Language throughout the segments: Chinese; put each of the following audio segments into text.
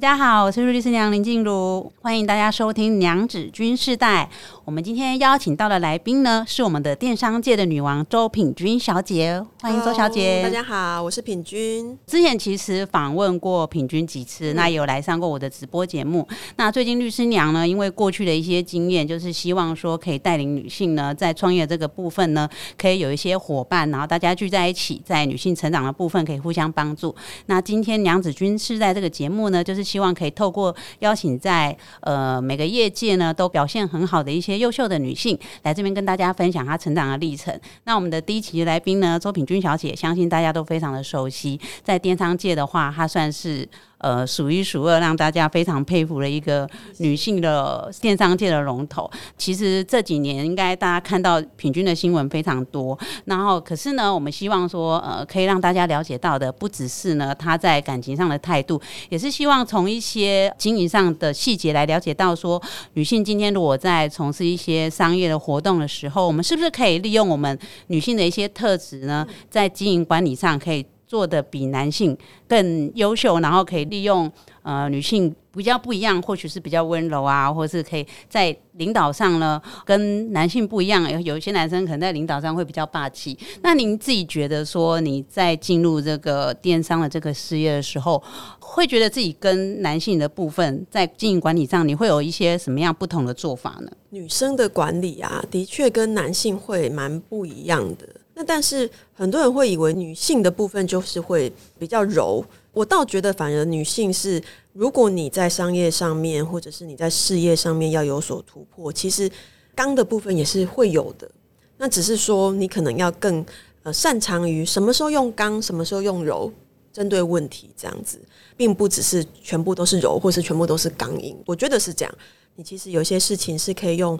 大家好，我是律师娘林静茹，欢迎大家收听《娘子军世代》。我们今天邀请到的来宾呢，是我们的电商界的女王周品君小姐，欢迎周小姐。大家好，我是品君。之前其实访问过品君几次，那也有来上过我的直播节目。那最近律师娘呢，因为过去的一些经验，就是希望说可以带领女性呢，在创业这个部分呢，可以有一些伙伴，然后大家聚在一起，在女性成长的部分可以互相帮助。那今天娘子军世代这个节目呢，就是希望可以透过邀请在呃每个业界呢都表现很好的一些优秀的女性来这边跟大家分享她成长的历程。那我们的第一期来宾呢，周品君小姐，相信大家都非常的熟悉，在电商界的话，她算是。呃，数一数二，让大家非常佩服的一个女性的电商界的龙头。其实这几年，应该大家看到平均的新闻非常多。然后，可是呢，我们希望说，呃，可以让大家了解到的，不只是呢她在感情上的态度，也是希望从一些经营上的细节来了解到，说女性今天如果在从事一些商业的活动的时候，我们是不是可以利用我们女性的一些特质呢，在经营管理上可以。做的比男性更优秀，然后可以利用呃女性比较不一样，或许是比较温柔啊，或是可以在领导上呢跟男性不一样。有有一些男生可能在领导上会比较霸气。那您自己觉得说你在进入这个电商的这个事业的时候，会觉得自己跟男性的部分在经营管理上，你会有一些什么样不同的做法呢？女生的管理啊，的确跟男性会蛮不一样的。但是很多人会以为女性的部分就是会比较柔，我倒觉得反而女性是，如果你在商业上面或者是你在事业上面要有所突破，其实刚的部分也是会有的。那只是说你可能要更呃擅长于什么时候用刚，什么时候用柔，针对问题这样子，并不只是全部都是柔，或是全部都是刚硬。我觉得是这样，你其实有些事情是可以用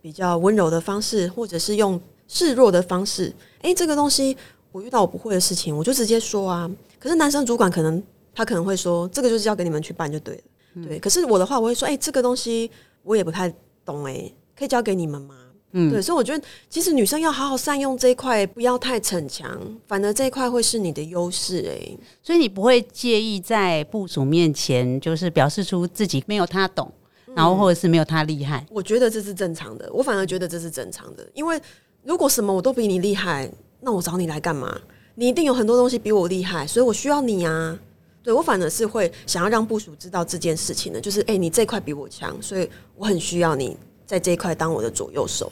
比较温柔的方式，或者是用。示弱的方式，诶，这个东西我遇到我不会的事情，我就直接说啊。可是男生主管可能他可能会说，这个就是交给你们去办就对了，对。可是我的话，我会说，诶，这个东西我也不太懂，诶，可以交给你们吗？嗯，对。所以我觉得，其实女生要好好善用这一块，不要太逞强，反而这一块会是你的优势，诶。所以你不会介意在部署面前，就是表示出自己没有他懂，然后或者是没有他厉害。我觉得这是正常的，我反而觉得这是正常的，因为。如果什么我都比你厉害，那我找你来干嘛？你一定有很多东西比我厉害，所以我需要你啊。对我反而是会想要让部署知道这件事情的，就是哎，你这块比我强，所以我很需要你在这一块当我的左右手。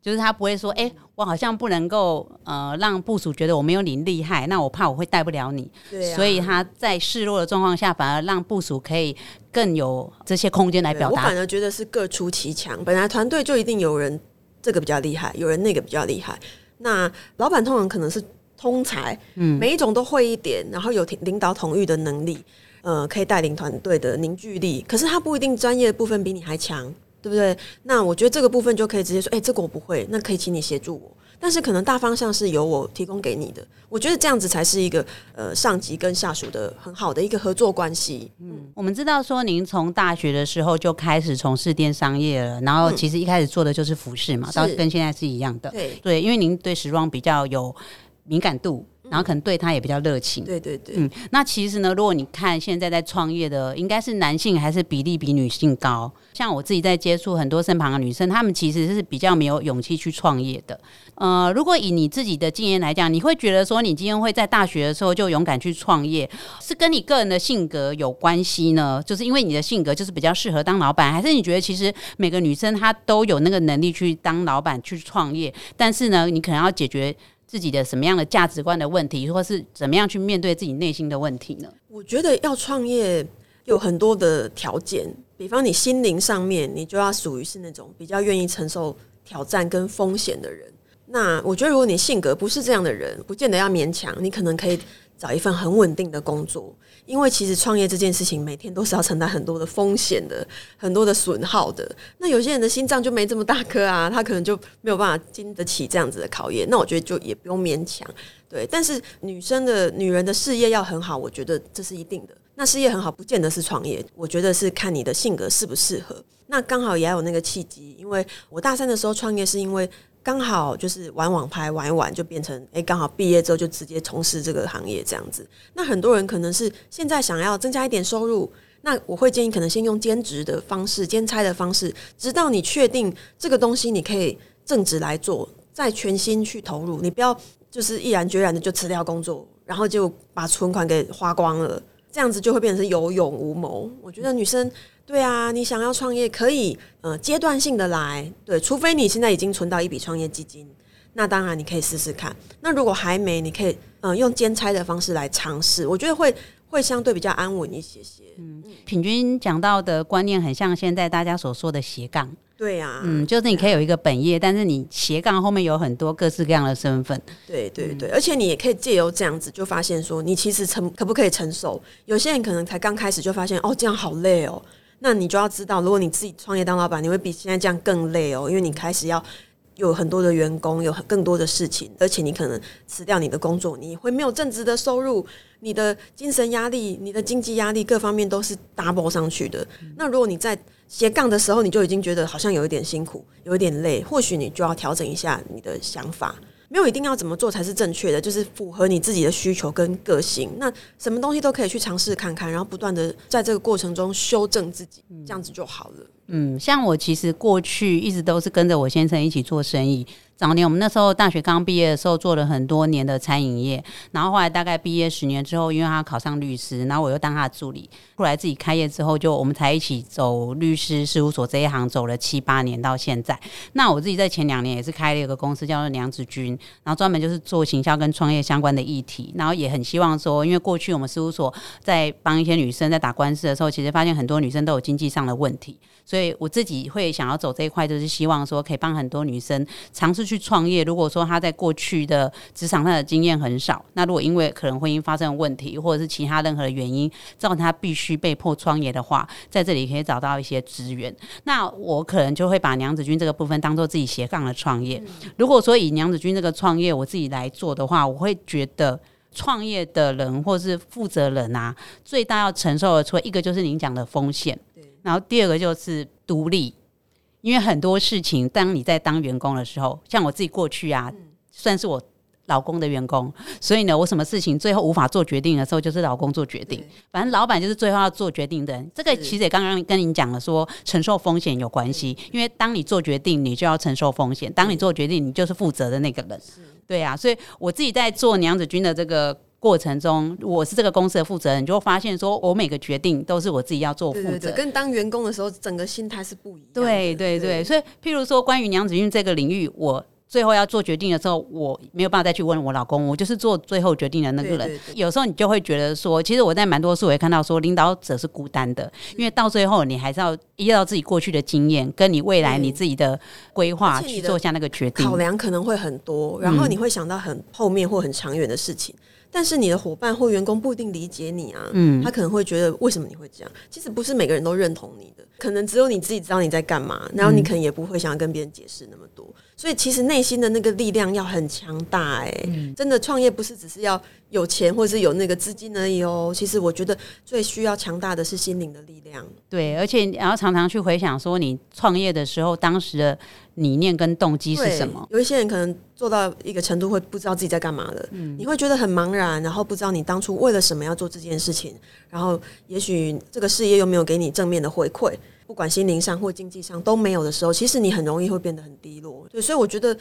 就是他不会说，哎，我好像不能够呃让部署觉得我没有你厉害，那我怕我会带不了你。对，所以他在示弱的状况下，反而让部署可以更有这些空间来表达。我反而觉得是各出其强，本来团队就一定有人。这个比较厉害，有人那个比较厉害。那老板通常可能是通才，嗯，每一种都会一点，然后有领导统御的能力，呃，可以带领团队的凝聚力。可是他不一定专业的部分比你还强，对不对？那我觉得这个部分就可以直接说，哎，这个我不会，那可以请你协助我。但是可能大方向是由我提供给你的，我觉得这样子才是一个呃上级跟下属的很好的一个合作关系。嗯，我们知道说您从大学的时候就开始从事电商业了，然后其实一开始做的就是服饰嘛，到跟现在是一样的。对对，因为您对时装比较有敏感度。然后可能对他也比较热情，对对对，嗯，那其实呢，如果你看现在在创业的，应该是男性还是比例比女性高？像我自己在接触很多身旁的女生，她们其实是比较没有勇气去创业的。呃，如果以你自己的经验来讲，你会觉得说你今天会在大学的时候就勇敢去创业，是跟你个人的性格有关系呢？就是因为你的性格就是比较适合当老板，还是你觉得其实每个女生她都有那个能力去当老板去创业？但是呢，你可能要解决。自己的什么样的价值观的问题，或是怎么样去面对自己内心的问题呢？我觉得要创业有很多的条件，比方你心灵上面，你就要属于是那种比较愿意承受挑战跟风险的人。那我觉得，如果你性格不是这样的人，不见得要勉强，你可能可以找一份很稳定的工作。因为其实创业这件事情，每天都是要承担很多的风险的，很多的损耗的。那有些人的心脏就没这么大颗啊，他可能就没有办法经得起这样子的考验。那我觉得就也不用勉强，对。但是女生的女人的事业要很好，我觉得这是一定的。那事业很好，不见得是创业，我觉得是看你的性格适不适合。那刚好也有那个契机，因为我大三的时候创业，是因为。刚好就是玩网拍玩一玩，就变成哎，刚好毕业之后就直接从事这个行业这样子。那很多人可能是现在想要增加一点收入，那我会建议可能先用兼职的方式、兼差的方式，直到你确定这个东西你可以正职来做，再全心去投入。你不要就是毅然决然的就辞掉工作，然后就把存款给花光了，这样子就会变成有勇无谋。我觉得女生对啊，你想要创业可以呃阶段性的来，对，除非你现在已经存到一笔创业基金，那当然你可以试试看。那如果还没，你可以嗯用兼差的方式来尝试，我觉得会。会相对比较安稳一些些。嗯，平均讲到的观念很像现在大家所说的斜杠。对呀，嗯，就是你可以有一个本业，但是你斜杠后面有很多各式各样的身份。对对对，而且你也可以借由这样子，就发现说你其实承可不可以承受。有些人可能才刚开始就发现哦，这样好累哦。那你就要知道，如果你自己创业当老板，你会比现在这样更累哦，因为你开始要。有很多的员工，有更多的事情，而且你可能辞掉你的工作，你会没有正职的收入，你的精神压力、你的经济压力各方面都是 double 上去的。那如果你在斜杠的时候，你就已经觉得好像有一点辛苦，有一点累，或许你就要调整一下你的想法。没有一定要怎么做才是正确的，就是符合你自己的需求跟个性。那什么东西都可以去尝试看看，然后不断的在这个过程中修正自己，这样子就好了。嗯，像我其实过去一直都是跟着我先生一起做生意。早年我们那时候大学刚毕业的时候，做了很多年的餐饮业，然后后来大概毕业十年之后，因为他考上律师，然后我又当他的助理。后来自己开业之后，就我们才一起走律师事务所这一行，走了七八年到现在。那我自己在前两年也是开了一个公司，叫做娘子军，然后专门就是做行销跟创业相关的议题。然后也很希望说，因为过去我们事务所在帮一些女生在打官司的时候，其实发现很多女生都有经济上的问题，所以我自己会想要走这一块，就是希望说可以帮很多女生尝试去。创业，如果说她在过去的职场上的经验很少，那如果因为可能婚姻发生问题，或者是其他任何的原因，造成她必须被迫创业的话，在这里可以找到一些资源。那我可能就会把娘子军这个部分当做自己斜杠的创业。如果说以娘子军这个创业我自己来做的话，我会觉得创业的人或是负责人啊，最大要承受的，除了一个就是您讲的风险，然后第二个就是独立。因为很多事情，当你在当员工的时候，像我自己过去啊，算是我老公的员工，所以呢，我什么事情最后无法做决定的时候，就是老公做决定。反正老板就是最后要做决定的人。这个其实也刚刚跟您讲了，说承受风险有关系。因为当你做决定，你就要承受风险；当你做决定，你就是负责的那个人。对啊，所以我自己在做娘子军的这个。过程中，我是这个公司的负责人，就会发现说，我每个决定都是我自己要做负责。跟当员工的时候，整个心态是不一样。对对对，所以譬如说，关于娘子军这个领域，我最后要做决定的时候，我没有办法再去问我老公，我就是做最后决定的那个人。有时候你就会觉得说，其实我在蛮多次我也看到说，领导者是孤单的，因为到最后你还是要依照自己过去的经验，跟你未来你自己的规划去做下那个决定。考量可能会很多，然后你会想到很后面或很长远的事情。但是你的伙伴或员工不一定理解你啊，嗯，他可能会觉得为什么你会这样？其实不是每个人都认同你的，可能只有你自己知道你在干嘛，然后你可能也不会想要跟别人解释那么多。所以其实内心的那个力量要很强大，哎，真的创业不是只是要有钱或者是有那个资金而已哦。其实我觉得最需要强大的是心灵的力量。对，而且你要常常去回想说你创业的时候当时的。理念跟动机是什么？有一些人可能做到一个程度，会不知道自己在干嘛了。嗯，你会觉得很茫然，然后不知道你当初为了什么要做这件事情，然后也许这个事业又没有给你正面的回馈，不管心灵上或经济上都没有的时候，其实你很容易会变得很低落。对，所以我觉得。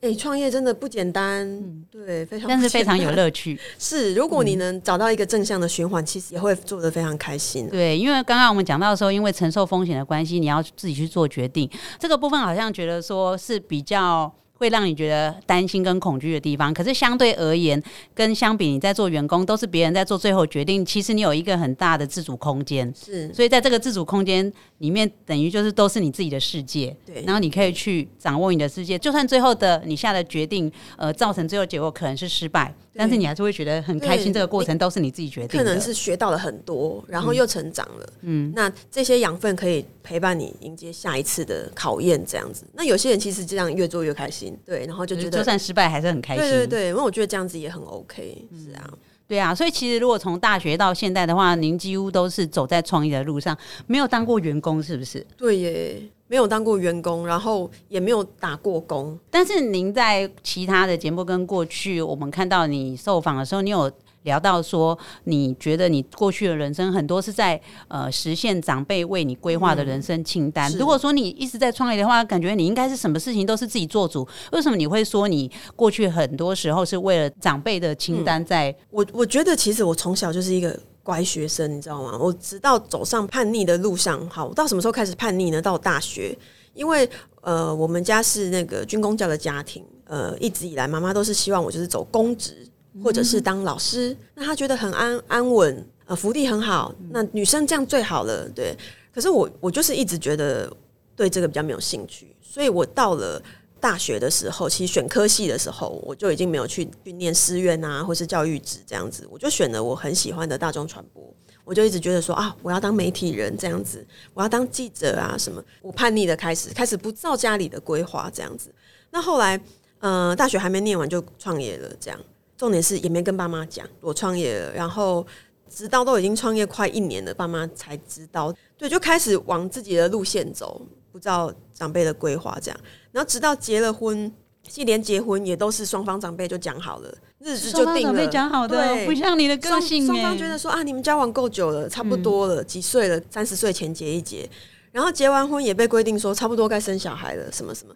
哎，创业真的不简单，对，非常，但是非常有乐趣。是，如果你能找到一个正向的循环，其实也会做得非常开心。对，因为刚刚我们讲到的时候，因为承受风险的关系，你要自己去做决定，这个部分好像觉得说是比较。会让你觉得担心跟恐惧的地方，可是相对而言，跟相比你在做员工，都是别人在做最后决定。其实你有一个很大的自主空间，是，所以在这个自主空间里面，等于就是都是你自己的世界。对，然后你可以去掌握你的世界，就算最后的你下的决定，呃，造成最后结果可能是失败。但是你还是会觉得很开心，这个过程都是你自己决定。可能是学到了很多，然后又成长了。嗯，那这些养分可以陪伴你迎接下一次的考验，这样子。那有些人其实这样越做越开心，对，然后就觉得就算失败还是很开心。对对对，因为我觉得这样子也很 OK，是啊。对啊，所以其实如果从大学到现在的话，您几乎都是走在创业的路上，没有当过员工，是不是？对耶，没有当过员工，然后也没有打过工。但是您在其他的节目跟过去我们看到你受访的时候，你有。聊到说，你觉得你过去的人生很多是在呃实现长辈为你规划的人生清单。如果说你一直在创业的话，感觉你应该是什么事情都是自己做主。为什么你会说你过去很多时候是为了长辈的清单在？我我觉得其实我从小就是一个乖学生，你知道吗？我直到走上叛逆的路上，好，我到什么时候开始叛逆呢？到大学，因为呃，我们家是那个军工教的家庭。呃，一直以来，妈妈都是希望我就是走公职，或者是当老师。那她觉得很安安稳，呃，福利很好。那女生这样最好了，对。可是我我就是一直觉得对这个比较没有兴趣，所以我到了大学的时候，其实选科系的时候，我就已经没有去去念师院啊，或是教育职这样子，我就选了我很喜欢的大众传播。我就一直觉得说啊，我要当媒体人这样子，我要当记者啊什么。我叛逆的开始，开始不照家里的规划这样子。那后来。嗯，大学还没念完就创业了，这样重点是也没跟爸妈讲我创业了，然后直到都已经创业快一年了，爸妈才知道，对，就开始往自己的路线走，不照长辈的规划这样，然后直到结了婚，其实连结婚也都是双方长辈就讲好了，日子就定了，讲好的，不像你的个性，双方觉得说啊，你们交往够久了，差不多了，几岁了，三十岁前结一结，然后结完婚也被规定说差不多该生小孩了，什么什么。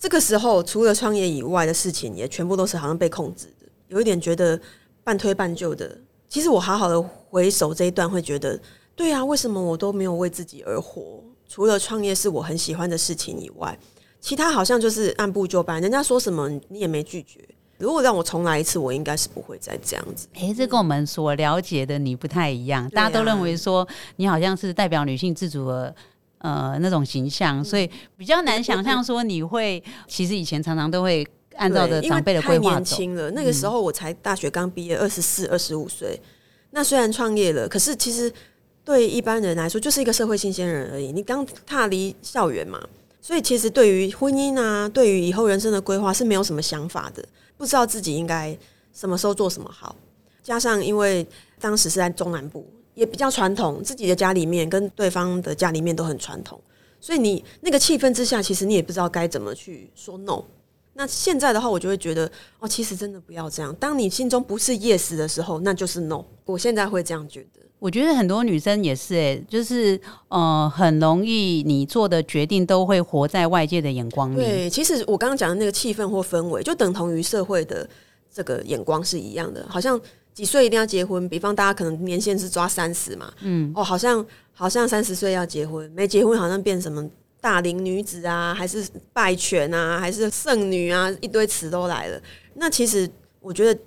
这个时候，除了创业以外的事情，也全部都是好像被控制的，有一点觉得半推半就的。其实我好好的回首这一段，会觉得，对啊，为什么我都没有为自己而活？除了创业是我很喜欢的事情以外，其他好像就是按部就班，人家说什么你也没拒绝。如果让我重来一次，我应该是不会再这样子。诶，这跟我们所了解的你不太一样，大家都认为说你好像是代表女性自主的。呃，那种形象，所以比较难想象说你会，其实以前常常都会按照着长辈的规划年轻了，那个时候我才大学刚毕业，二十四、二十五岁。那虽然创业了，可是其实对一般人来说，就是一个社会新鲜人而已。你刚踏离校园嘛，所以其实对于婚姻啊，对于以后人生的规划是没有什么想法的，不知道自己应该什么时候做什么好。加上因为当时是在中南部。也比较传统，自己的家里面跟对方的家里面都很传统，所以你那个气氛之下，其实你也不知道该怎么去说 no。那现在的话，我就会觉得哦，其实真的不要这样。当你心中不是 yes 的时候，那就是 no。我现在会这样觉得。我觉得很多女生也是，哎，就是呃，很容易你做的决定都会活在外界的眼光里。对，其实我刚刚讲的那个气氛或氛围，就等同于社会的这个眼光是一样的，好像。几岁一定要结婚？比方大家可能年限是抓三十嘛，嗯，哦，好像好像三十岁要结婚，没结婚好像变什么大龄女子啊，还是败犬啊，还是剩女啊，一堆词都来了。那其实我觉得，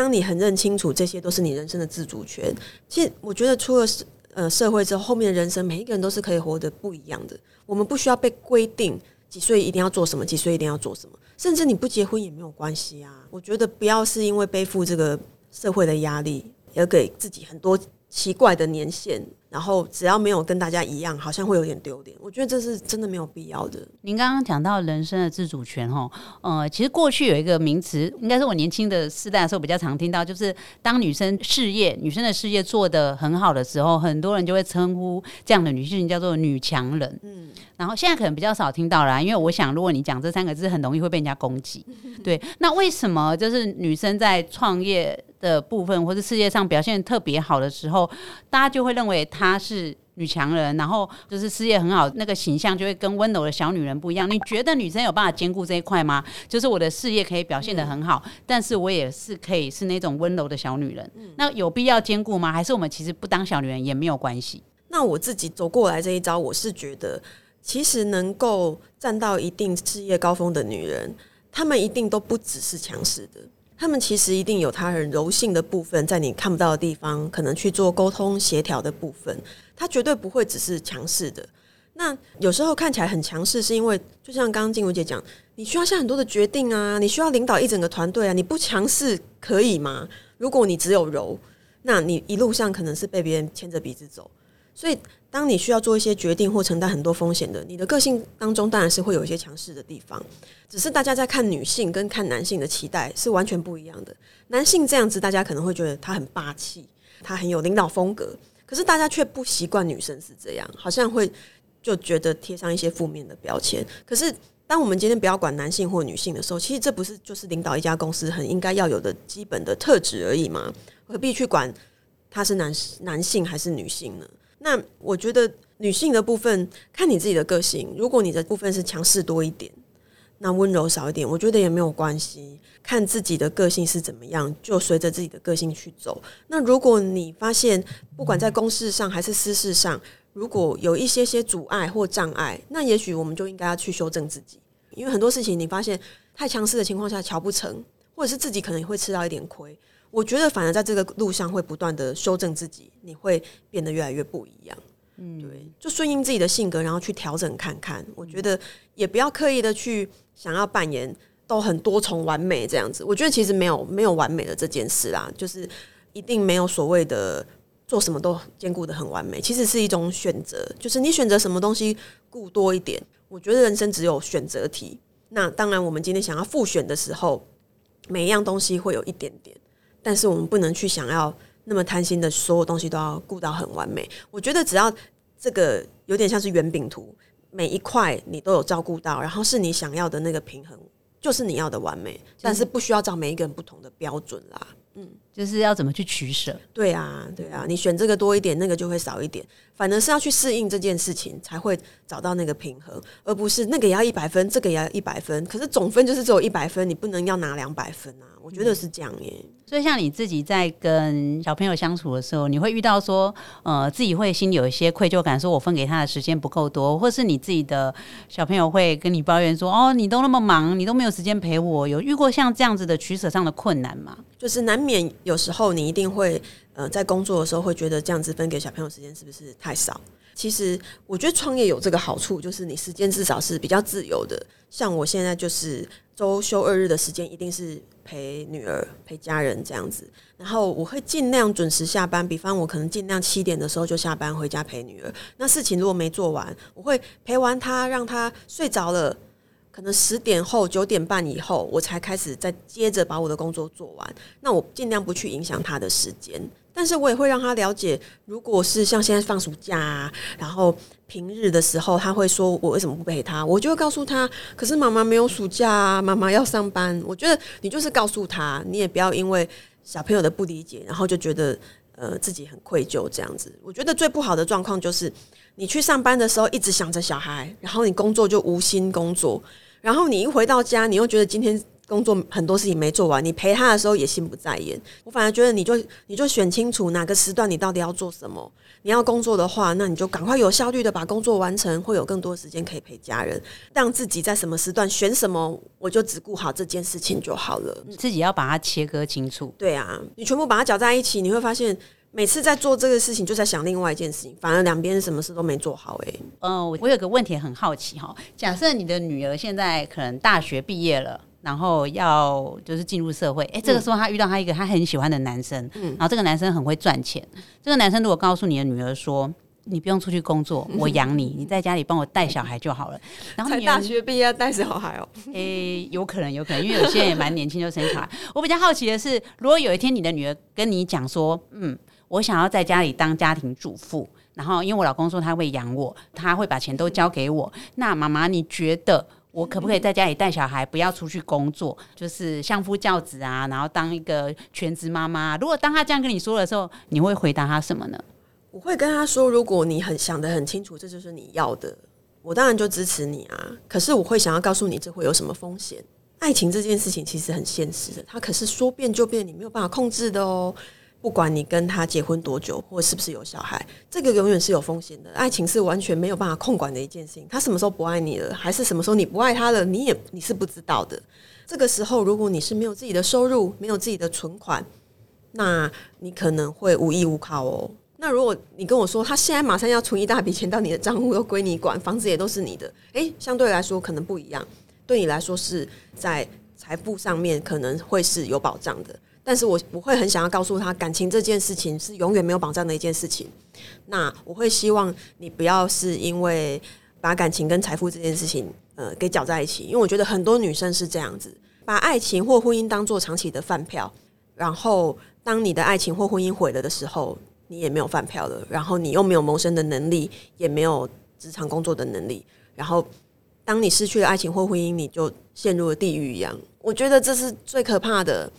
当你很认清楚这些都是你人生的自主权，其实我觉得出了社呃社会之后，后面的人生每一个人都是可以活得不一样的。我们不需要被规定几岁一定要做什么，几岁一定要做什么，甚至你不结婚也没有关系啊。我觉得不要是因为背负这个。社会的压力，而给自己很多奇怪的年限。然后只要没有跟大家一样，好像会有点丢脸。我觉得这是真的没有必要的。您刚刚讲到人生的自主权，哈，呃，其实过去有一个名词，应该是我年轻的时代的时候比较常听到，就是当女生事业、女生的事业做得很好的时候，很多人就会称呼这样的女性叫做女强人。嗯，然后现在可能比较少听到了，因为我想，如果你讲这三个字，很容易会被人家攻击。对，那为什么就是女生在创业的部分或者事业上表现特别好的时候，大家就会认为她。她是女强人，然后就是事业很好，那个形象就会跟温柔的小女人不一样。你觉得女生有办法兼顾这一块吗？就是我的事业可以表现的很好，但是我也是可以是那种温柔的小女人。那有必要兼顾吗？还是我们其实不当小女人也没有关系？那我自己走过来这一招，我是觉得，其实能够站到一定事业高峰的女人，她们一定都不只是强势的。他们其实一定有他很柔性的部分，在你看不到的地方，可能去做沟通协调的部分。他绝对不会只是强势的。那有时候看起来很强势，是因为就像刚刚静茹姐讲，你需要下很多的决定啊，你需要领导一整个团队啊，你不强势可以吗？如果你只有柔，那你一路上可能是被别人牵着鼻子走。所以，当你需要做一些决定或承担很多风险的，你的个性当中当然是会有一些强势的地方。只是大家在看女性跟看男性的期待是完全不一样的。男性这样子，大家可能会觉得他很霸气，他很有领导风格。可是大家却不习惯女生是这样，好像会就觉得贴上一些负面的标签。可是当我们今天不要管男性或女性的时候，其实这不是就是领导一家公司很应该要有的基本的特质而已吗？何必去管他是男男性还是女性呢？那我觉得女性的部分看你自己的个性，如果你的部分是强势多一点，那温柔少一点，我觉得也没有关系。看自己的个性是怎么样，就随着自己的个性去走。那如果你发现不管在公事上还是私事上，如果有一些些阻碍或障碍，那也许我们就应该要去修正自己。因为很多事情你发现太强势的情况下瞧不成，或者是自己可能会吃到一点亏。我觉得反而在这个路上会不断的修正自己，你会变得越来越不一样。嗯，对，就顺应自己的性格，然后去调整看看。我觉得也不要刻意的去想要扮演都很多重完美这样子。我觉得其实没有没有完美的这件事啦，就是一定没有所谓的做什么都兼顾的很完美。其实是一种选择，就是你选择什么东西顾多一点。我觉得人生只有选择题。那当然，我们今天想要复选的时候，每一样东西会有一点点，但是我们不能去想要。那么贪心的所有东西都要顾到很完美，我觉得只要这个有点像是圆饼图，每一块你都有照顾到，然后是你想要的那个平衡，就是你要的完美，但是不需要照每一个人不同的标准啦。嗯，就是要怎么去取舍？对啊，对啊，你选这个多一点，那个就会少一点，反而是要去适应这件事情，才会找到那个平衡，而不是那个也要一百分，这个也要一百分，可是总分就是只有一百分，你不能要拿两百分啊。我觉得是这样耶。所以像你自己在跟小朋友相处的时候，你会遇到说，呃，自己会心里有一些愧疚感，说我分给他的时间不够多，或是你自己的小朋友会跟你抱怨说，哦，你都那么忙，你都没有时间陪我，有遇过像这样子的取舍上的困难吗？就是难免有时候你一定会，呃，在工作的时候会觉得这样子分给小朋友时间是不是太少？其实我觉得创业有这个好处，就是你时间至少是比较自由的。像我现在就是周休二日的时间，一定是。陪女儿、陪家人这样子，然后我会尽量准时下班。比方我可能尽量七点的时候就下班回家陪女儿。那事情如果没做完，我会陪完她，让她睡着了，可能十点后、九点半以后，我才开始再接着把我的工作做完。那我尽量不去影响他的时间。但是我也会让他了解，如果是像现在放暑假，然后平日的时候，他会说我为什么不陪他，我就会告诉他，可是妈妈没有暑假，妈妈要上班。我觉得你就是告诉他，你也不要因为小朋友的不理解，然后就觉得呃自己很愧疚这样子。我觉得最不好的状况就是你去上班的时候一直想着小孩，然后你工作就无心工作，然后你一回到家，你又觉得今天。工作很多事情没做完，你陪他的时候也心不在焉。我反而觉得，你就你就选清楚哪个时段你到底要做什么。你要工作的话，那你就赶快有效率的把工作完成，会有更多时间可以陪家人。让自己在什么时段选什么，我就只顾好这件事情就好了。你自己要把它切割清楚。对啊，你全部把它搅在一起，你会发现每次在做这个事情就在想另外一件事情，反而两边什么事都没做好。哎，嗯，我有个问题很好奇哈，假设你的女儿现在可能大学毕业了。然后要就是进入社会，哎，这个时候他遇到他一个他很喜欢的男生，嗯然后这个男生很会赚钱。这个男生如果告诉你的女儿说：“你不用出去工作，我养你，你在家里帮我带小孩就好了。”然后才大学毕业带小孩哦，哎，有可能，有可能，因为有些人也蛮年轻就生小孩。我比较好奇的是，如果有一天你的女儿跟你讲说：“嗯，我想要在家里当家庭主妇，然后因为我老公说他会养我，他会把钱都交给我。”那妈妈，你觉得？我可不可以在家里带小孩，不要出去工作，就是相夫教子啊，然后当一个全职妈妈？如果当他这样跟你说的时候，你会回答他什么呢？我会跟他说，如果你很想的很清楚，这就是你要的，我当然就支持你啊。可是我会想要告诉你，这会有什么风险？爱情这件事情其实很现实的，它可是说变就变，你没有办法控制的哦。不管你跟他结婚多久，或是不是有小孩，这个永远是有风险的。爱情是完全没有办法控管的一件事情。他什么时候不爱你了，还是什么时候你不爱他了，你也你是不知道的。这个时候，如果你是没有自己的收入，没有自己的存款，那你可能会无依无靠哦。那如果你跟我说，他现在马上要存一大笔钱到你的账户，都归你管，房子也都是你的，诶，相对来说可能不一样。对你来说是在财富上面可能会是有保障的。但是我不会很想要告诉他，感情这件事情是永远没有保障的一件事情。那我会希望你不要是因为把感情跟财富这件事情呃给搅在一起，因为我觉得很多女生是这样子，把爱情或婚姻当做长期的饭票，然后当你的爱情或婚姻毁了的时候，你也没有饭票了，然后你又没有谋生的能力，也没有职场工作的能力，然后当你失去了爱情或婚姻，你就陷入了地狱一样。我觉得这是最可怕的。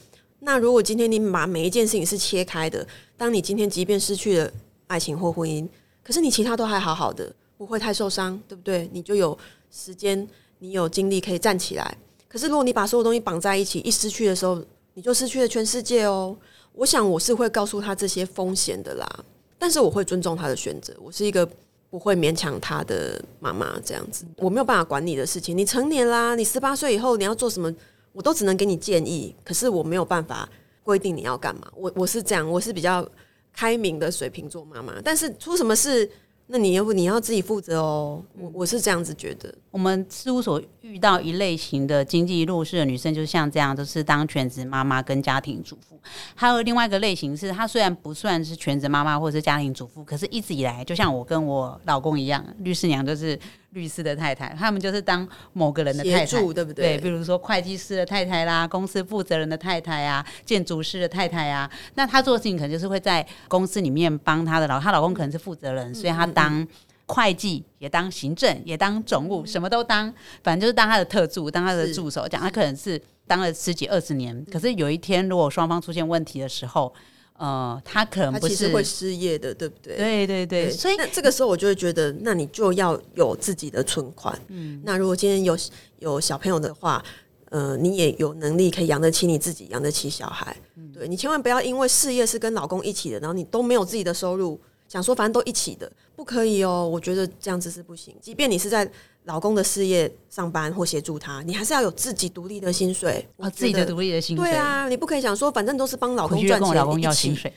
那如果今天你把每一件事情是切开的，当你今天即便失去了爱情或婚姻，可是你其他都还好好的，不会太受伤，对不对？你就有时间，你有精力可以站起来。可是如果你把所有东西绑在一起，一失去的时候，你就失去了全世界哦。我想我是会告诉他这些风险的啦，但是我会尊重他的选择。我是一个不会勉强他的妈妈，这样子我没有办法管你的事情。你成年啦，你十八岁以后你要做什么？我都只能给你建议，可是我没有办法规定你要干嘛。我我是这样，我是比较开明的水瓶座妈妈。但是出什么事，那你要不你要自己负责哦。我我是这样子觉得。我们事务所遇到一类型的经济弱势的女生，就像这样，都是当全职妈妈跟家庭主妇。还有另外一个类型是，她虽然不算是全职妈妈或者是家庭主妇，可是一直以来，就像我跟我老公一样，律师娘就是。律师的太太，他们就是当某个人的太太，对不对？对，比如说会计师的太太啦，公司负责人的太太啊，建筑师的太太啊。那她做的事情可能就是会在公司里面帮她的老，她老公可能是负责人，所以她当会计，也当行政，也当总务，什么都当，反正就是当他的特助，当他的助手。讲他可能是当了十几二十年，可是有一天如果双方出现问题的时候。呃，他可能不是会失业的，对不对？对对对，所以那这个时候我就会觉得，那你就要有自己的存款。嗯，那如果今天有有小朋友的话，呃，你也有能力可以养得起你自己，养得起小孩。嗯，对你千万不要因为事业是跟老公一起的，然后你都没有自己的收入，想说反正都一起的，不可以哦。我觉得这样子是不行，即便你是在。老公的事业上班或协助他，你还是要有自己独立的薪水哦，自己的独立的薪水。对啊，你不可以想说反正都是帮老公赚钱，老公要薪水，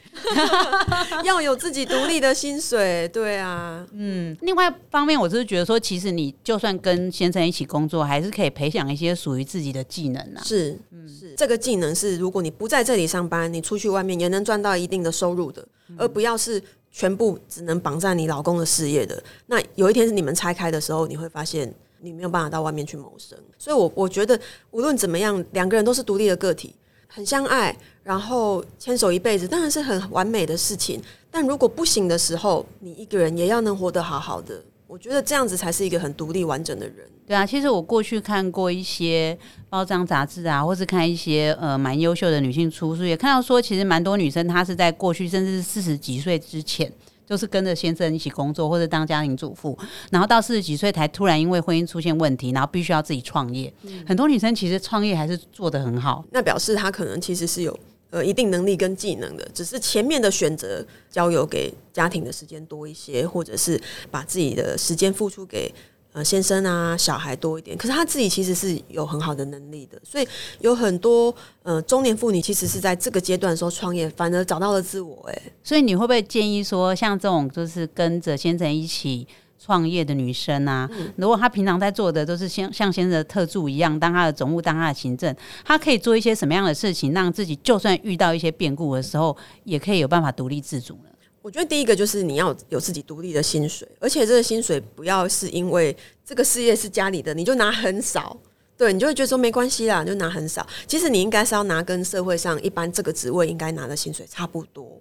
要有自己独立的薪水。对啊，嗯。另外方面，我就是觉得说，其实你就算跟先生一起工作，还是可以培养一些属于自己的技能啊。是，嗯，是这个技能是，如果你不在这里上班，你出去外面也能赚到一定的收入的，而不要是。全部只能绑在你老公的事业的，那有一天是你们拆开的时候，你会发现你没有办法到外面去谋生。所以，我我觉得无论怎么样，两个人都是独立的个体，很相爱，然后牵手一辈子，当然是很完美的事情。但如果不行的时候，你一个人也要能活得好好的。我觉得这样子才是一个很独立完整的人。对啊，其实我过去看过一些包装杂志啊，或是看一些呃蛮优秀的女性出书，也看到说，其实蛮多女生她是在过去甚至是四十几岁之前，就是跟着先生一起工作或者当家庭主妇，然后到四十几岁才突然因为婚姻出现问题，然后必须要自己创业。很多女生其实创业还是做得很好，那表示她可能其实是有。呃，一定能力跟技能的，只是前面的选择交由给家庭的时间多一些，或者是把自己的时间付出给呃先生啊、小孩多一点。可是他自己其实是有很好的能力的，所以有很多呃中年妇女其实是在这个阶段时候创业，反而找到了自我。哎，所以你会不会建议说，像这种就是跟着先生一起？创业的女生啊，如果她平常在做的都是像像先生的特助一样，当她的总务，当她的行政，她可以做一些什么样的事情，让自己就算遇到一些变故的时候，也可以有办法独立自主呢？我觉得第一个就是你要有自己独立的薪水，而且这个薪水不要是因为这个事业是家里的，你就拿很少，对你就会觉得说没关系啦，就拿很少。其实你应该是要拿跟社会上一般这个职位应该拿的薪水差不多。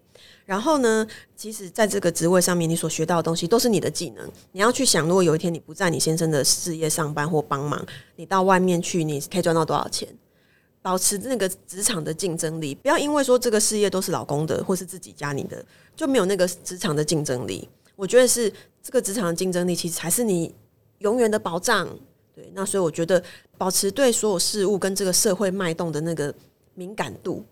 然后呢？其实，在这个职位上面，你所学到的东西都是你的技能。你要去想，如果有一天你不在你先生的事业上班或帮忙，你到外面去，你可以赚到多少钱？保持那个职场的竞争力，不要因为说这个事业都是老公的或是自己家里的，就没有那个职场的竞争力。我觉得是这个职场的竞争力，其实才是你永远的保障。对，那所以我觉得保持对所有事物跟这个社会脉动的那个敏感度。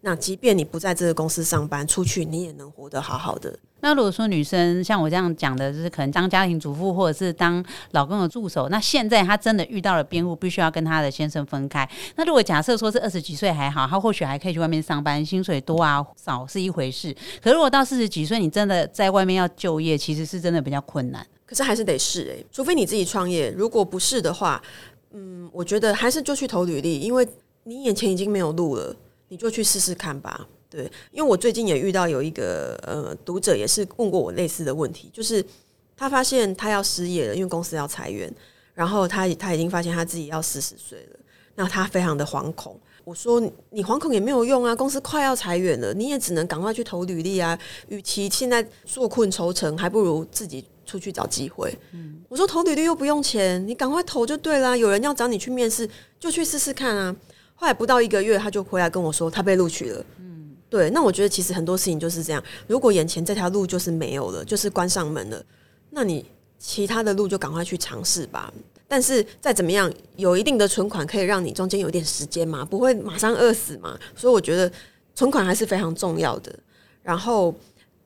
那即便你不在这个公司上班，出去你也能活得好好的。那如果说女生像我这样讲的，就是可能当家庭主妇或者是当老公的助手，那现在她真的遇到了编户，必须要跟她的先生分开。那如果假设说是二十几岁还好，她或许还可以去外面上班，薪水多啊少是一回事。可如果到四十几岁，你真的在外面要就业，其实是真的比较困难。可是还是得试诶，除非你自己创业。如果不是的话，嗯，我觉得还是就去投履历，因为你眼前已经没有路了。你就去试试看吧，对，因为我最近也遇到有一个呃读者也是问过我类似的问题，就是他发现他要失业了，因为公司要裁员，然后他他已经发现他自己要四十岁了，那他非常的惶恐。我说你惶恐也没有用啊，公司快要裁员了，你也只能赶快去投履历啊。与其现在坐困愁城，还不如自己出去找机会。嗯我说投履历又不用钱，你赶快投就对啦。有人要找你去面试，就去试试看啊。后来不到一个月，他就回来跟我说他被录取了。嗯，对。那我觉得其实很多事情就是这样，如果眼前这条路就是没有了，就是关上门了，那你其他的路就赶快去尝试吧。但是再怎么样，有一定的存款可以让你中间有点时间嘛，不会马上饿死嘛。所以我觉得存款还是非常重要的。然后，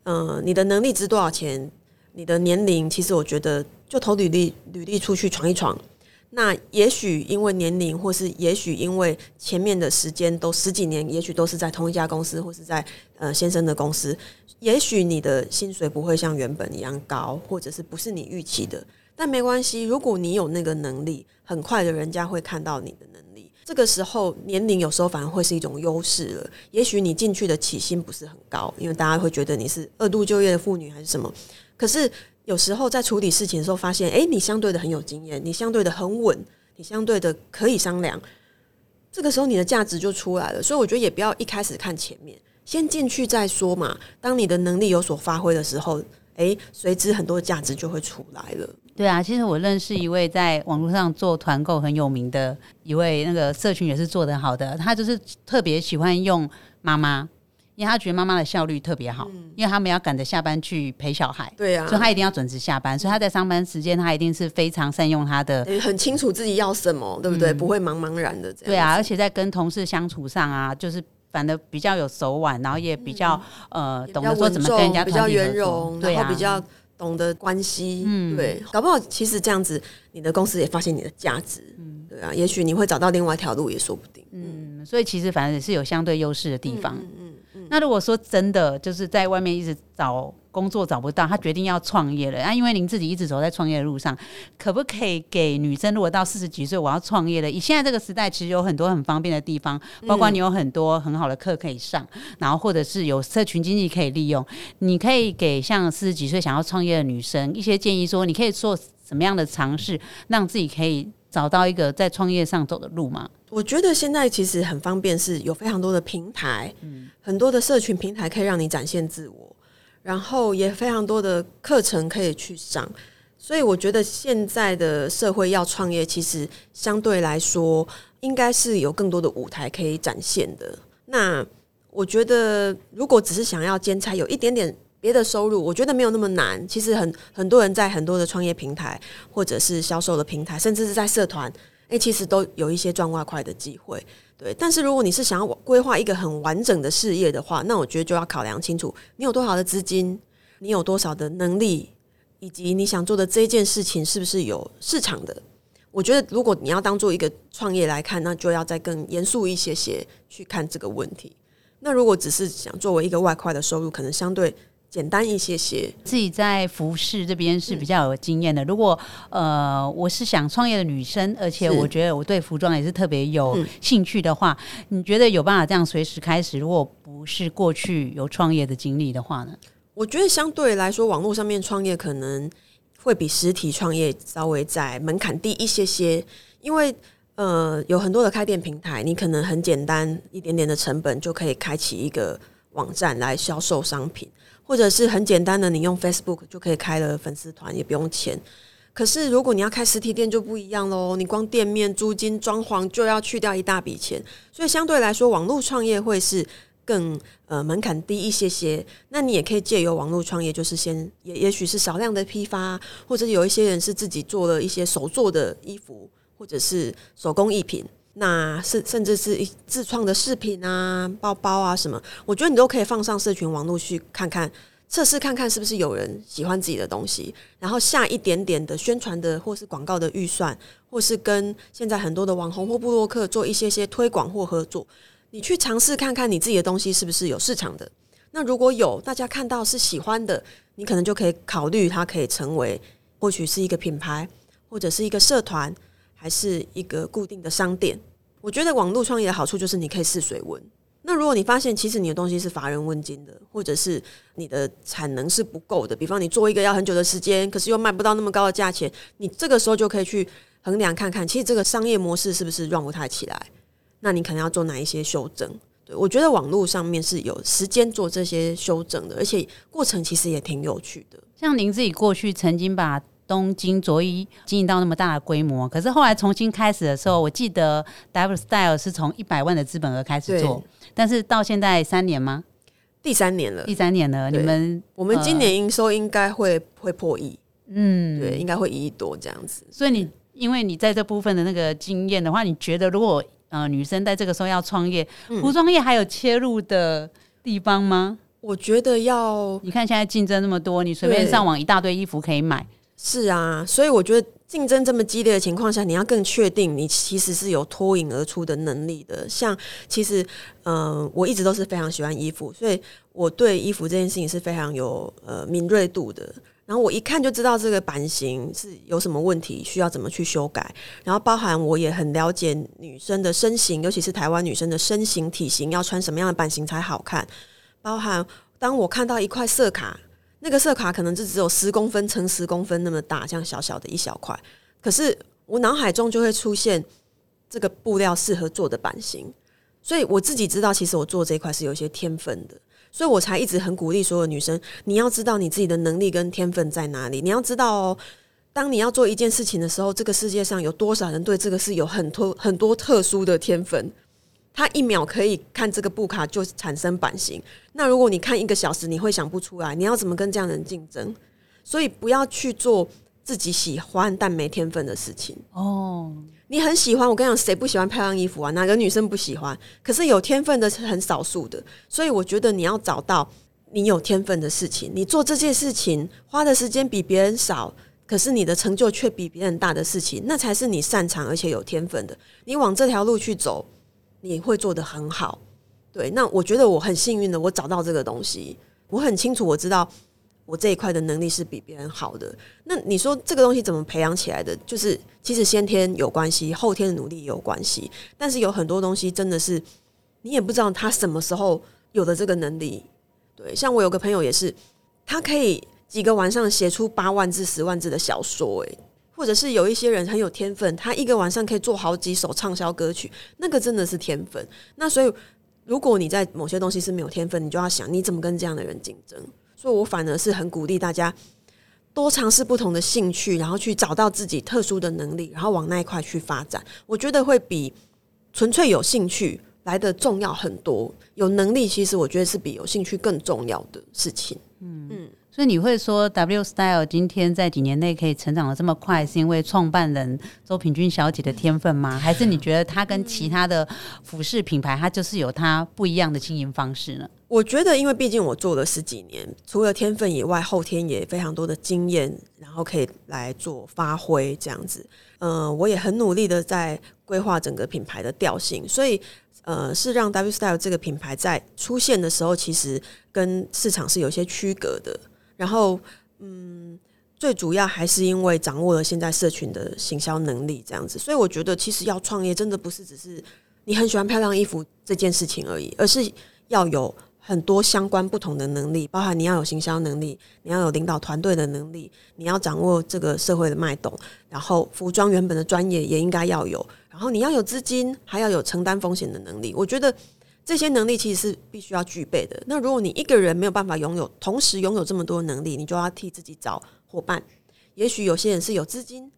嗯，你的能力值多少钱？你的年龄，其实我觉得就投履历，履历出去闯一闯。那也许因为年龄，或是也许因为前面的时间都十几年，也许都是在同一家公司，或是在呃先生的公司，也许你的薪水不会像原本一样高，或者是不是你预期的。但没关系，如果你有那个能力，很快的人家会看到你的能力。这个时候年龄有时候反而会是一种优势了。也许你进去的起薪不是很高，因为大家会觉得你是二度就业的妇女还是什么。可是有时候在处理事情的时候，发现哎，你相对的很有经验，你相对的很稳，你相对的可以商量。这个时候你的价值就出来了。所以我觉得也不要一开始看前面，先进去再说嘛。当你的能力有所发挥的时候，哎，随之很多价值就会出来了。对啊，其实我认识一位在网络上做团购很有名的一位那个社群也是做得好的，他就是特别喜欢用妈妈。因为他觉得妈妈的效率特别好，因为他们要赶着下班去陪小孩，对啊，所以他一定要准时下班，所以他在上班时间他一定是非常善用他的，很清楚自己要什么，对不对？不会茫茫然的这样。对啊，而且在跟同事相处上啊，就是反正比较有手腕，然后也比较呃懂得说怎么跟人家比较圆融，然后比较懂得关系，嗯，对，搞不好其实这样子，你的公司也发现你的价值，嗯，对啊，也许你会找到另外一条路也说不定，嗯，所以其实反正也是有相对优势的地方，嗯。那如果说真的就是在外面一直找工作找不到，他决定要创业了。那因为您自己一直走在创业的路上，可不可以给女生，如果到四十几岁我要创业了，以现在这个时代，其实有很多很方便的地方，包括你有很多很好的课可以上，然后或者是有社群经济可以利用。你可以给像四十几岁想要创业的女生一些建议，说你可以做什么样的尝试，让自己可以找到一个在创业上走的路吗？我觉得现在其实很方便，是有非常多的平台，很多的社群平台可以让你展现自我，然后也非常多的课程可以去上。所以我觉得现在的社会要创业，其实相对来说应该是有更多的舞台可以展现的。那我觉得，如果只是想要兼差，有一点点别的收入，我觉得没有那么难。其实很很多人在很多的创业平台，或者是销售的平台，甚至是在社团。诶，其实都有一些赚外快的机会，对。但是如果你是想要规划一个很完整的事业的话，那我觉得就要考量清楚，你有多少的资金，你有多少的能力，以及你想做的这件事情是不是有市场的。我觉得如果你要当做一个创业来看，那就要再更严肃一些些去看这个问题。那如果只是想作为一个外快的收入，可能相对。简单一些些，自己在服饰这边是比较有经验的。如果呃，我是想创业的女生，而且我觉得我对服装也是特别有兴趣的话，你觉得有办法这样随时开始？如果不是过去有创业的经历的话呢？我觉得相对来说，网络上面创业可能会比实体创业稍微在门槛低一些些，因为呃，有很多的开店平台，你可能很简单一点点的成本就可以开启一个网站来销售商品。或者是很简单的，你用 Facebook 就可以开了粉丝团，也不用钱。可是如果你要开实体店就不一样喽，你光店面租金、装潢就要去掉一大笔钱，所以相对来说，网络创业会是更呃门槛低一些些。那你也可以借由网络创业，就是先也也许是少量的批发，或者有一些人是自己做了一些手做的衣服，或者是手工艺品。那甚甚至是一自创的饰品啊、包包啊什么，我觉得你都可以放上社群网络去看看，测试看看是不是有人喜欢自己的东西，然后下一点点的宣传的或是广告的预算，或是跟现在很多的网红或布洛克做一些些推广或合作，你去尝试看看你自己的东西是不是有市场的。那如果有大家看到是喜欢的，你可能就可以考虑它可以成为或许是一个品牌，或者是一个社团。还是一个固定的商店，我觉得网络创业的好处就是你可以试水温。那如果你发现其实你的东西是乏人问津的，或者是你的产能是不够的，比方你做一个要很久的时间，可是又卖不到那么高的价钱，你这个时候就可以去衡量看看，其实这个商业模式是不是 run 不太起来？那你可能要做哪一些修正？对我觉得网络上面是有时间做这些修正的，而且过程其实也挺有趣的。像您自己过去曾经把东京着衣经营到那么大的规模，可是后来重新开始的时候，我记得 W Style 是从一百万的资本额开始做，但是到现在三年吗？第三年了，第三年了。你们我们今年营收应该会会破亿，嗯，对，应该会一亿多这样子。所以你因为你在这部分的那个经验的话，你觉得如果呃女生在这个时候要创业，服装业还有切入的地方吗？我觉得要，你看现在竞争那么多，你随便上网一大堆衣服可以买。是啊，所以我觉得竞争这么激烈的情况下，你要更确定你其实是有脱颖而出的能力的。像其实，嗯，我一直都是非常喜欢衣服，所以我对衣服这件事情是非常有呃敏锐度的。然后我一看就知道这个版型是有什么问题，需要怎么去修改。然后包含我也很了解女生的身形，尤其是台湾女生的身形体型，要穿什么样的版型才好看。包含当我看到一块色卡。那个色卡可能就只有十公分乘十公分那么大，这样小小的一小块。可是我脑海中就会出现这个布料适合做的版型，所以我自己知道，其实我做这一块是有一些天分的，所以我才一直很鼓励所有女生，你要知道你自己的能力跟天分在哪里。你要知道哦，当你要做一件事情的时候，这个世界上有多少人对这个是有很多很多特殊的天分。他一秒可以看这个布卡就产生版型，那如果你看一个小时，你会想不出来，你要怎么跟这样人竞争？所以不要去做自己喜欢但没天分的事情哦。你很喜欢，我跟你讲，谁不喜欢漂亮衣服啊？哪个女生不喜欢？可是有天分的是很少数的，所以我觉得你要找到你有天分的事情，你做这件事情花的时间比别人少，可是你的成就却比别人大的事情，那才是你擅长而且有天分的。你往这条路去走。你会做的很好，对。那我觉得我很幸运的，我找到这个东西，我很清楚，我知道我这一块的能力是比别人好的。那你说这个东西怎么培养起来的？就是其实先天有关系，后天的努力也有关系。但是有很多东西真的是你也不知道他什么时候有的这个能力。对，像我有个朋友也是，他可以几个晚上写出八万字、十万字的小说，诶。或者是有一些人很有天分，他一个晚上可以做好几首畅销歌曲，那个真的是天分。那所以，如果你在某些东西是没有天分，你就要想你怎么跟这样的人竞争。所以我反而是很鼓励大家多尝试不同的兴趣，然后去找到自己特殊的能力，然后往那一块去发展。我觉得会比纯粹有兴趣来的重要很多。有能力，其实我觉得是比有兴趣更重要的事情。嗯嗯。所以你会说，W Style 今天在几年内可以成长的这么快，是因为创办人周平君小姐的天分吗？还是你觉得她跟其他的服饰品牌，它就是有它不一样的经营方式呢？我觉得，因为毕竟我做了十几年，除了天分以外，后天也非常多的经验，然后可以来做发挥这样子。嗯，我也很努力的在规划整个品牌的调性，所以呃，是让 W Style 这个品牌在出现的时候，其实跟市场是有些区隔的。然后，嗯，最主要还是因为掌握了现在社群的行销能力，这样子。所以我觉得，其实要创业，真的不是只是你很喜欢漂亮衣服这件事情而已，而是要有很多相关不同的能力，包含你要有行销能力，你要有领导团队的能力，你要掌握这个社会的脉动，然后服装原本的专业也应该要有，然后你要有资金，还要有承担风险的能力。我觉得。这些能力其实是必须要具备的。那如果你一个人没有办法拥有，同时拥有这么多能力，你就要替自己找伙伴。也许有些人是有资金、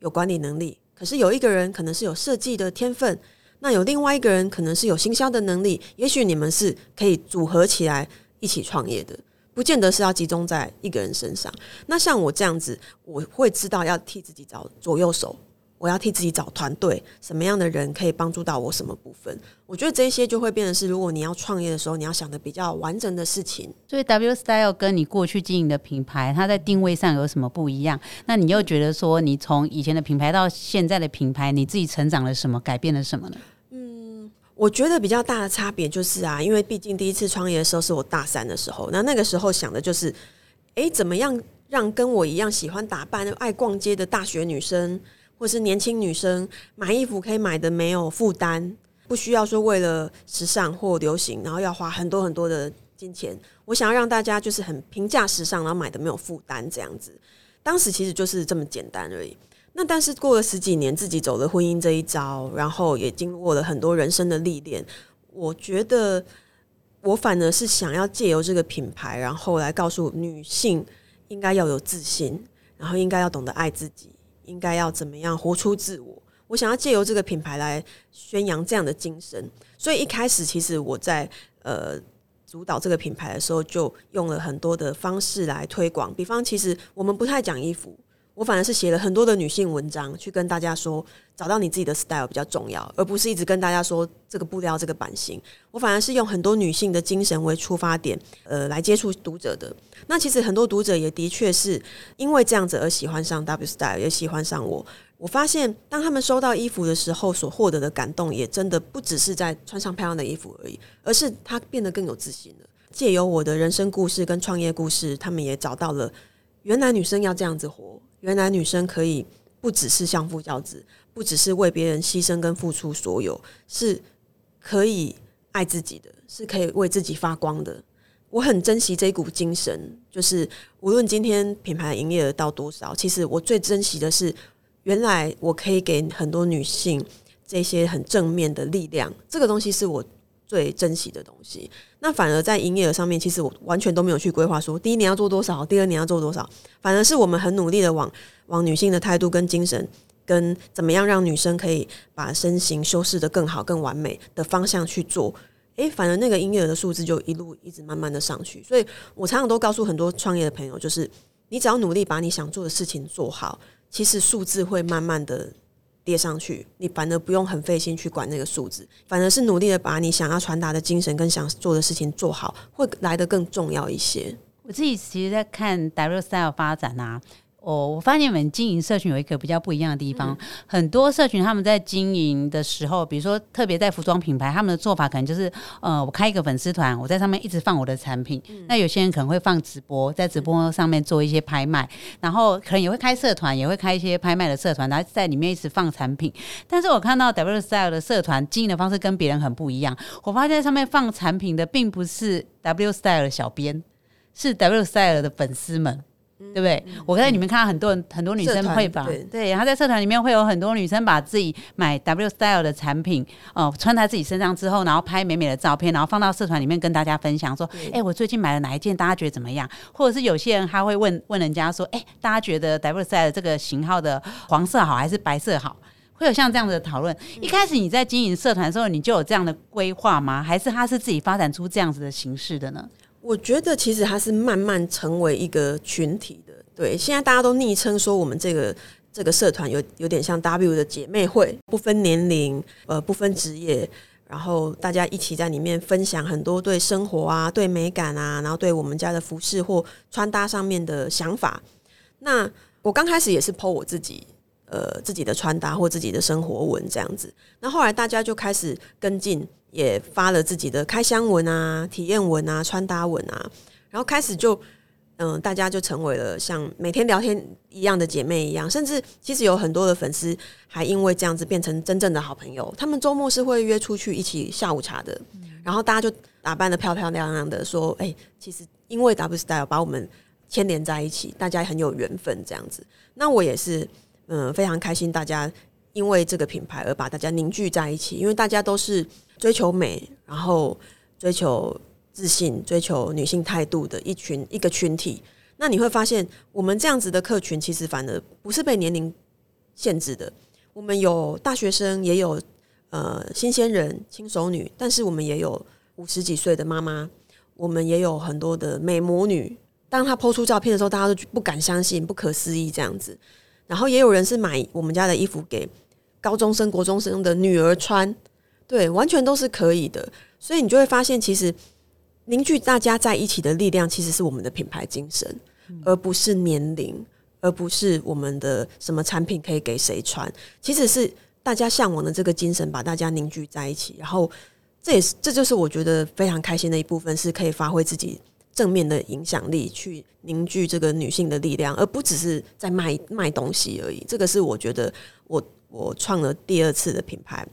有管理能力，可是有一个人可能是有设计的天分，那有另外一个人可能是有行销的能力。也许你们是可以组合起来一起创业的，不见得是要集中在一个人身上。那像我这样子，我会知道要替自己找左右手。我要替自己找团队，什么样的人可以帮助到我什么部分？我觉得这些就会变成是，如果你要创业的时候，你要想的比较完整的事情。所以，W Style 跟你过去经营的品牌，它在定位上有什么不一样？那你又觉得说，你从以前的品牌到现在的品牌，你自己成长了什么？改变了什么呢？嗯，我觉得比较大的差别就是啊，因为毕竟第一次创业的时候是我大三的时候，那那个时候想的就是，哎，怎么样让跟我一样喜欢打扮、爱逛街的大学女生。或是年轻女生买衣服可以买的没有负担，不需要说为了时尚或流行，然后要花很多很多的金钱。我想要让大家就是很平价时尚，然后买的没有负担这样子。当时其实就是这么简单而已。那但是过了十几年，自己走了婚姻这一招，然后也经过了很多人生的历练，我觉得我反而是想要借由这个品牌，然后来告诉女性应该要有自信，然后应该要懂得爱自己，应该要怎么样活出自我。我想要借由这个品牌来宣扬这样的精神，所以一开始其实我在呃主导这个品牌的时候，就用了很多的方式来推广。比方，其实我们不太讲衣服，我反而是写了很多的女性文章，去跟大家说，找到你自己的 style 比较重要，而不是一直跟大家说这个布料、这个版型。我反而是用很多女性的精神为出发点，呃，来接触读者的。那其实很多读者也的确是因为这样子而喜欢上 W style，也喜欢上我。我发现，当他们收到衣服的时候，所获得的感动，也真的不只是在穿上漂亮的衣服而已，而是他变得更有自信了。借由我的人生故事跟创业故事，他们也找到了原来女生要这样子活，原来女生可以不只是相夫教子，不只是为别人牺牲跟付出所有，是可以爱自己的，是可以为自己发光的。我很珍惜这一股精神，就是无论今天品牌营业额到多少，其实我最珍惜的是。原来我可以给很多女性这些很正面的力量，这个东西是我最珍惜的东西。那反而在营业额上面，其实我完全都没有去规划说第一年要做多少，第二年要做多少。反而是我们很努力的往往女性的态度跟精神，跟怎么样让女生可以把身形修饰的更好、更完美的方向去做。诶，反而那个营业额的数字就一路一直慢慢的上去。所以我常常都告诉很多创业的朋友，就是你只要努力把你想做的事情做好。其实数字会慢慢的跌上去，你反而不用很费心去管那个数字，反而是努力的把你想要传达的精神跟想做的事情做好，会来得更重要一些。我自己其实，在看 W Style 发展啊。哦，我发现你们经营社群有一个比较不一样的地方。很多社群他们在经营的时候，比如说特别在服装品牌，他们的做法可能就是，呃，我开一个粉丝团，我在上面一直放我的产品。那有些人可能会放直播，在直播上面做一些拍卖，然后可能也会开社团，也会开一些拍卖的社团，然后在里面一直放产品。但是我看到 W Style 的社团经营的方式跟别人很不一样。我发现在上面放产品的并不是 W Style 的小编，是 W Style 的粉丝们。对不对？我在里面看到很多人，很多女生会把对，然后在社团里面会有很多女生把自己买 W Style 的产品，哦，穿在自己身上之后，然后拍美美的照片，然后放到社团里面跟大家分享，说：“哎，我最近买了哪一件？大家觉得怎么样？”或者是有些人他会问问人家说：“哎，大家觉得 W Style 这个型号的黄色好还是白色好？”会有像这样的讨论。一开始你在经营社团的时候，你就有这样的规划吗？还是他是自己发展出这样子的形式的呢？我觉得其实它是慢慢成为一个群体的。对，现在大家都昵称说我们这个这个社团有有点像 W 的姐妹会，不分年龄，呃，不分职业，然后大家一起在里面分享很多对生活啊、对美感啊，然后对我们家的服饰或穿搭上面的想法。那我刚开始也是 PO 我自己呃自己的穿搭或自己的生活文这样子，那后来大家就开始跟进。也发了自己的开箱文啊、体验文啊、穿搭文啊，然后开始就，嗯，大家就成为了像每天聊天一样的姐妹一样，甚至其实有很多的粉丝还因为这样子变成真正的好朋友。他们周末是会约出去一起下午茶的，然后大家就打扮的漂漂亮亮的，说：“哎，其实因为 W Style 把我们牵连在一起，大家很有缘分这样子。”那我也是，嗯，非常开心，大家因为这个品牌而把大家凝聚在一起，因为大家都是。追求美，然后追求自信，追求女性态度的一群一个群体。那你会发现，我们这样子的客群其实反而不是被年龄限制的。我们有大学生，也有呃新鲜人、轻熟女，但是我们也有五十几岁的妈妈，我们也有很多的美魔女。当她抛出照片的时候，大家都不敢相信，不可思议这样子。然后也有人是买我们家的衣服给高中生、国中生的女儿穿。对，完全都是可以的，所以你就会发现，其实凝聚大家在一起的力量，其实是我们的品牌精神，而不是年龄，而不是我们的什么产品可以给谁穿，其实是大家向往的这个精神，把大家凝聚在一起。然后，这也是这就是我觉得非常开心的一部分，是可以发挥自己正面的影响力，去凝聚这个女性的力量，而不只是在卖卖东西而已。这个是我觉得我我创了第二次的品牌。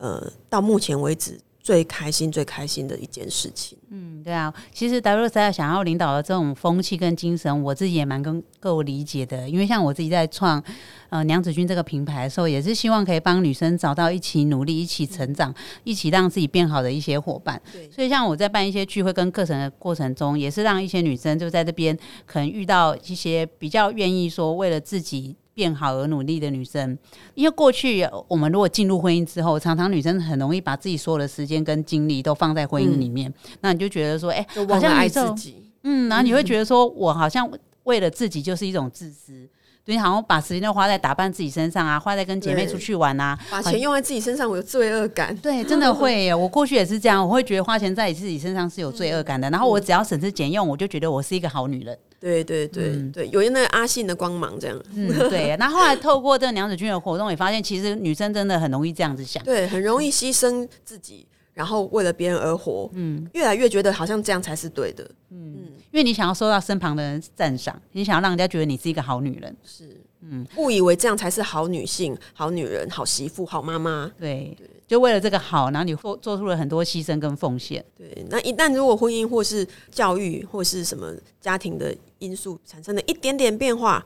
呃，到目前为止最开心、最开心的一件事情。嗯，对啊，其实 W 三想要领导的这种风气跟精神，我自己也蛮跟够理解的。因为像我自己在创呃娘子军这个品牌的时候，也是希望可以帮女生找到一起努力、一起成长、一起让自己变好的一些伙伴。对，所以像我在办一些聚会跟课程的过程中，也是让一些女生就在这边可能遇到一些比较愿意说为了自己。变好而努力的女生，因为过去我们如果进入婚姻之后，常常女生很容易把自己所有的时间跟精力都放在婚姻里面，那你就觉得说，哎、好像爱自己。嗯，然后你会觉得说，我好像为了自己就是一种自私，对你好像把时间都花在打扮自己身上啊，花在跟姐妹出去玩啊，把钱用在自己身上，我有罪恶感。对，真的会耶。我过去也是这样，我会觉得花钱在自己身上是有罪恶感的。然后我只要省吃俭用，我就觉得我是一个好女人。对对对、对，有那个阿信的光芒，这样嗯，对。那后来透过这个娘子军的活动，也发现其实女生真的很容易这样子想。对，很容易牺牲自己，然后为了别人而活。嗯，越来越觉得好像这样才是对的。嗯因为你想要受到身旁的人赞赏，你想要让人家觉得你是一个好女人。是，嗯，误以为这样才是好女性、好女人、好媳妇、好妈妈。对，就为了这个好，然后你做做出了很多牺牲跟奉献。对，那一旦如果婚姻或是教育或是什么家庭的因素产生了一点点变化，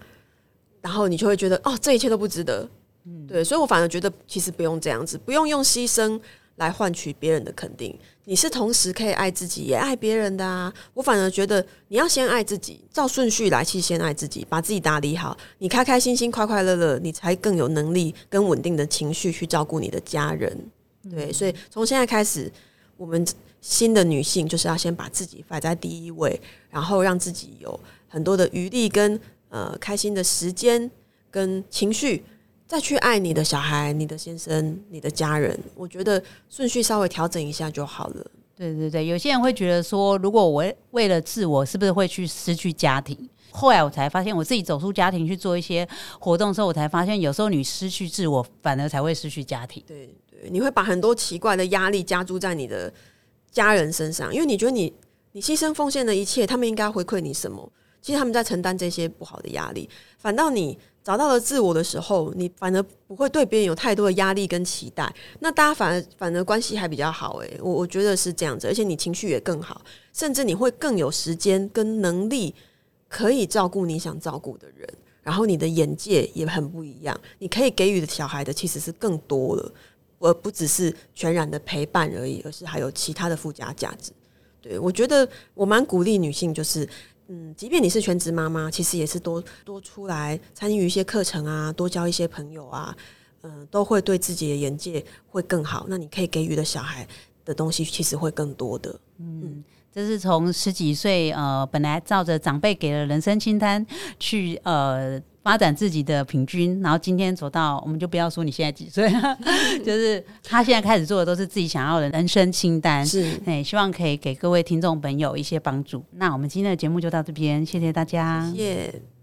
然后你就会觉得哦，这一切都不值得。嗯，对，所以我反而觉得其实不用这样子，不用用牺牲来换取别人的肯定。你是同时可以爱自己也爱别人的啊。我反而觉得你要先爱自己，照顺序来，去先爱自己，把自己打理好，你开开心心、快快乐乐，你才更有能力跟稳定的情绪去照顾你的家人。对，所以从现在开始，我们新的女性就是要先把自己摆在第一位，然后让自己有很多的余力跟呃开心的时间跟情绪，再去爱你的小孩、你的先生、你的家人。我觉得顺序稍微调整一下就好了。对对对，有些人会觉得说，如果我为了自我，是不是会去失去家庭？后来我才发现，我自己走出家庭去做一些活动的时候，我才发现，有时候你失去自我，反而才会失去家庭。对对，你会把很多奇怪的压力加诸在你的家人身上，因为你觉得你你牺牲奉献的一切，他们应该回馈你什么？其实他们在承担这些不好的压力，反倒你找到了自我的时候，你反而不会对别人有太多的压力跟期待，那大家反而反而关系还比较好。诶，我我觉得是这样子，而且你情绪也更好，甚至你会更有时间跟能力可以照顾你想照顾的人，然后你的眼界也很不一样，你可以给予的小孩的其实是更多了。而不只是全然的陪伴而已，而是还有其他的附加价值。对我觉得我蛮鼓励女性，就是嗯，即便你是全职妈妈，其实也是多多出来参与一些课程啊，多交一些朋友啊，嗯、都会对自己的眼界会更好。那你可以给予的小孩的东西，其实会更多的。嗯这是从十几岁，呃，本来照着长辈给的人生清单去，呃。发展自己的平均，然后今天走到，我们就不要说你现在几岁，就是他现在开始做的都是自己想要的人生清单。是，哎，希望可以给各位听众朋友一些帮助。那我们今天的节目就到这边，谢谢大家。谢谢。